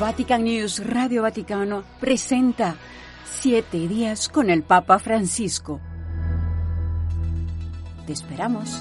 Vatican News Radio Vaticano presenta Siete días con el Papa Francisco. Te esperamos.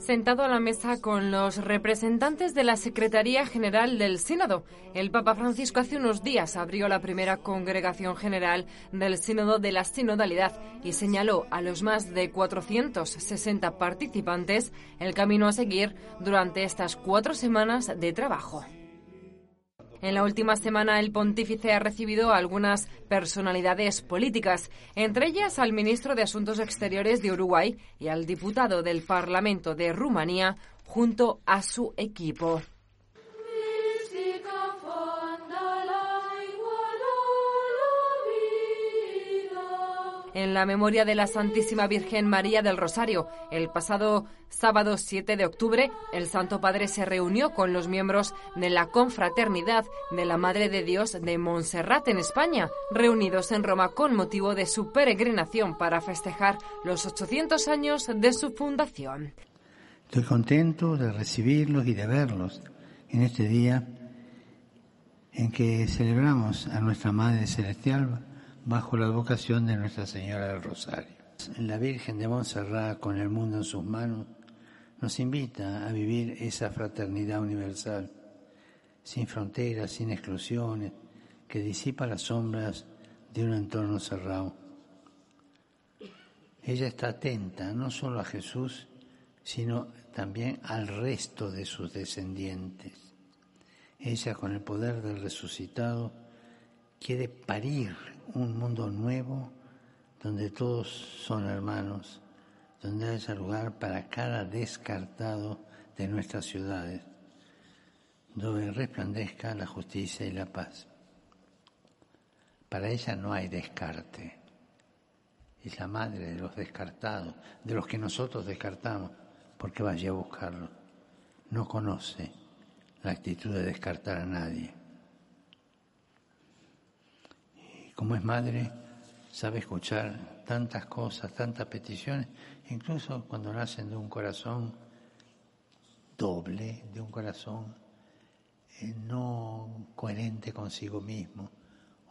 Sentado a la mesa con los representantes de la Secretaría General del Sínodo, el Papa Francisco hace unos días abrió la primera congregación general del Sínodo de la Sinodalidad y señaló a los más de 460 participantes el camino a seguir durante estas cuatro semanas de trabajo. En la última semana, el pontífice ha recibido algunas personalidades políticas, entre ellas al ministro de Asuntos Exteriores de Uruguay y al diputado del Parlamento de Rumanía, junto a su equipo. En la memoria de la Santísima Virgen María del Rosario. El pasado sábado 7 de octubre, el Santo Padre se reunió con los miembros de la Confraternidad de la Madre de Dios de Montserrat en España, reunidos en Roma con motivo de su peregrinación para festejar los 800 años de su fundación. Estoy contento de recibirlos y de verlos en este día en que celebramos a nuestra Madre Celestial bajo la advocación de Nuestra Señora del Rosario. La Virgen de Montserrat, con el mundo en sus manos, nos invita a vivir esa fraternidad universal, sin fronteras, sin exclusiones, que disipa las sombras de un entorno cerrado. Ella está atenta no solo a Jesús, sino también al resto de sus descendientes. Ella, con el poder del resucitado, quiere parir un mundo nuevo donde todos son hermanos, donde haya lugar para cada descartado de nuestras ciudades, donde resplandezca la justicia y la paz. Para ella no hay descarte. Es la madre de los descartados, de los que nosotros descartamos, porque vaya a buscarlo. No conoce la actitud de descartar a nadie. Como es madre, sabe escuchar tantas cosas, tantas peticiones, incluso cuando nacen de un corazón doble, de un corazón eh, no coherente consigo mismo,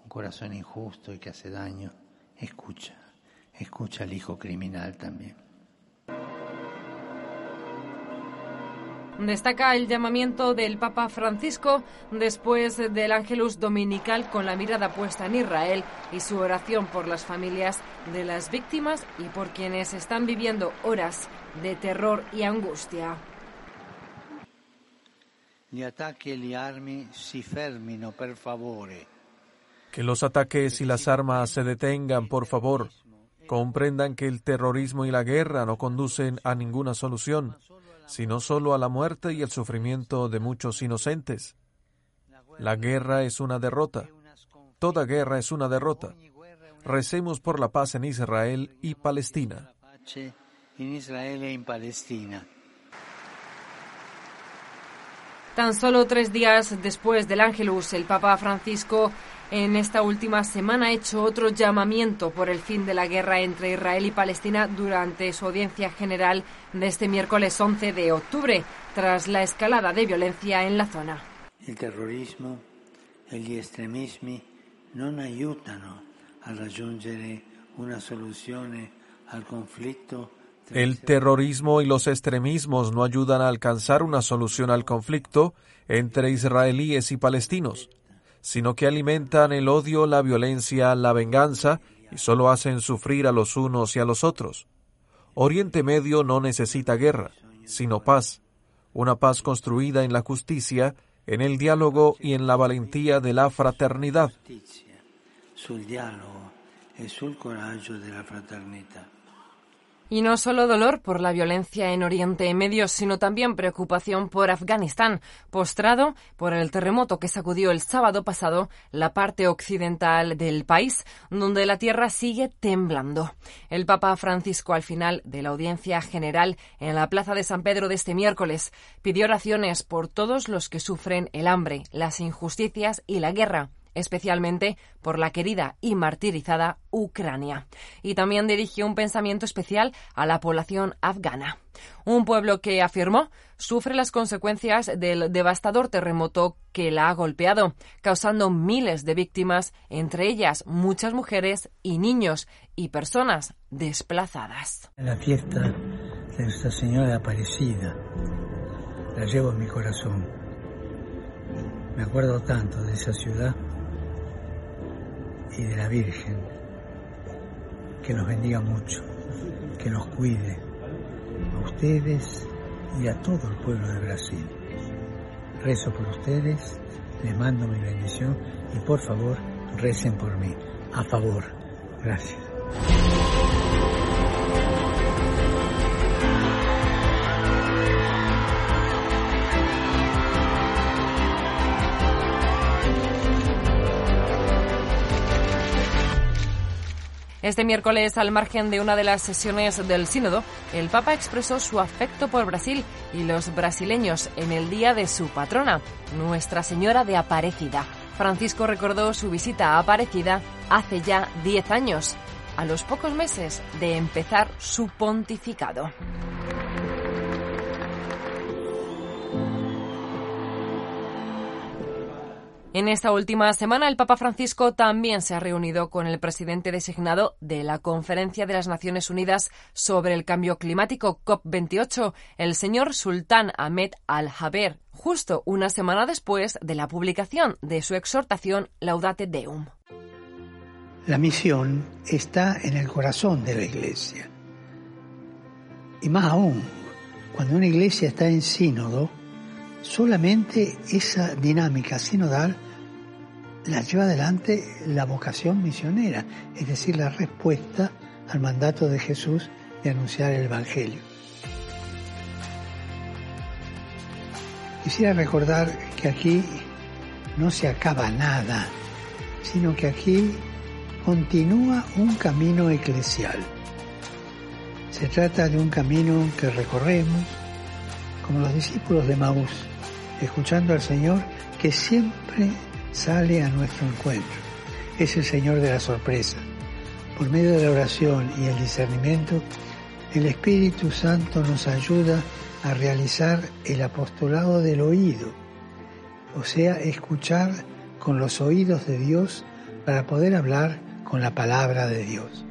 un corazón injusto y que hace daño, escucha, escucha al hijo criminal también. Destaca el llamamiento del Papa Francisco después del Ángelus Dominical con la mirada puesta en Israel y su oración por las familias de las víctimas y por quienes están viviendo horas de terror y angustia. Que los ataques y las armas se detengan, por favor. Comprendan que el terrorismo y la guerra no conducen a ninguna solución sino solo a la muerte y el sufrimiento de muchos inocentes. La guerra es una derrota. Toda guerra es una derrota. Recemos por la paz en Israel y Palestina. Tan solo tres días después del Ángelus, el Papa Francisco en esta última semana ha hecho otro llamamiento por el fin de la guerra entre Israel y Palestina durante su audiencia general de este miércoles 11 de octubre, tras la escalada de violencia en la zona. El terrorismo e gli estremismi non aiutano a raggiungere una soluzione al conflicto el terrorismo y los extremismos no ayudan a alcanzar una solución al conflicto entre israelíes y palestinos sino que alimentan el odio, la violencia, la venganza y solo hacen sufrir a los unos y a los otros. Oriente Medio no necesita guerra, sino paz, una paz construida en la justicia, en el diálogo y en la valentía de la fraternidad. Y no solo dolor por la violencia en Oriente Medio, sino también preocupación por Afganistán, postrado por el terremoto que sacudió el sábado pasado la parte occidental del país, donde la tierra sigue temblando. El Papa Francisco, al final de la audiencia general en la Plaza de San Pedro de este miércoles, pidió oraciones por todos los que sufren el hambre, las injusticias y la guerra especialmente por la querida y martirizada Ucrania. Y también dirigió un pensamiento especial a la población afgana. Un pueblo que, afirmó, sufre las consecuencias del devastador terremoto que la ha golpeado, causando miles de víctimas, entre ellas muchas mujeres y niños y personas desplazadas. La fiesta de Nuestra Señora Aparecida la llevo en mi corazón. Me acuerdo tanto de esa ciudad y de la Virgen. Que nos bendiga mucho, que nos cuide, a ustedes y a todo el pueblo de Brasil. Rezo por ustedes, les mando mi bendición y por favor recen por mí. A favor. Gracias. Este miércoles, al margen de una de las sesiones del Sínodo, el Papa expresó su afecto por Brasil y los brasileños en el día de su patrona, Nuestra Señora de Aparecida. Francisco recordó su visita a Aparecida hace ya 10 años, a los pocos meses de empezar su pontificado. En esta última semana, el Papa Francisco también se ha reunido con el presidente designado de la Conferencia de las Naciones Unidas sobre el Cambio Climático COP28, el señor Sultán Ahmed Al-Jaber, justo una semana después de la publicación de su exhortación Laudate Deum. La misión está en el corazón de la Iglesia. Y más aún, cuando una iglesia está en sínodo, solamente esa dinámica sinodal la lleva adelante la vocación misionera, es decir, la respuesta al mandato de Jesús de anunciar el Evangelio. Quisiera recordar que aquí no se acaba nada, sino que aquí continúa un camino eclesial. Se trata de un camino que recorremos como los discípulos de Maús, escuchando al Señor que siempre sale a nuestro encuentro. Es el Señor de la sorpresa. Por medio de la oración y el discernimiento, el Espíritu Santo nos ayuda a realizar el apostolado del oído, o sea, escuchar con los oídos de Dios para poder hablar con la palabra de Dios.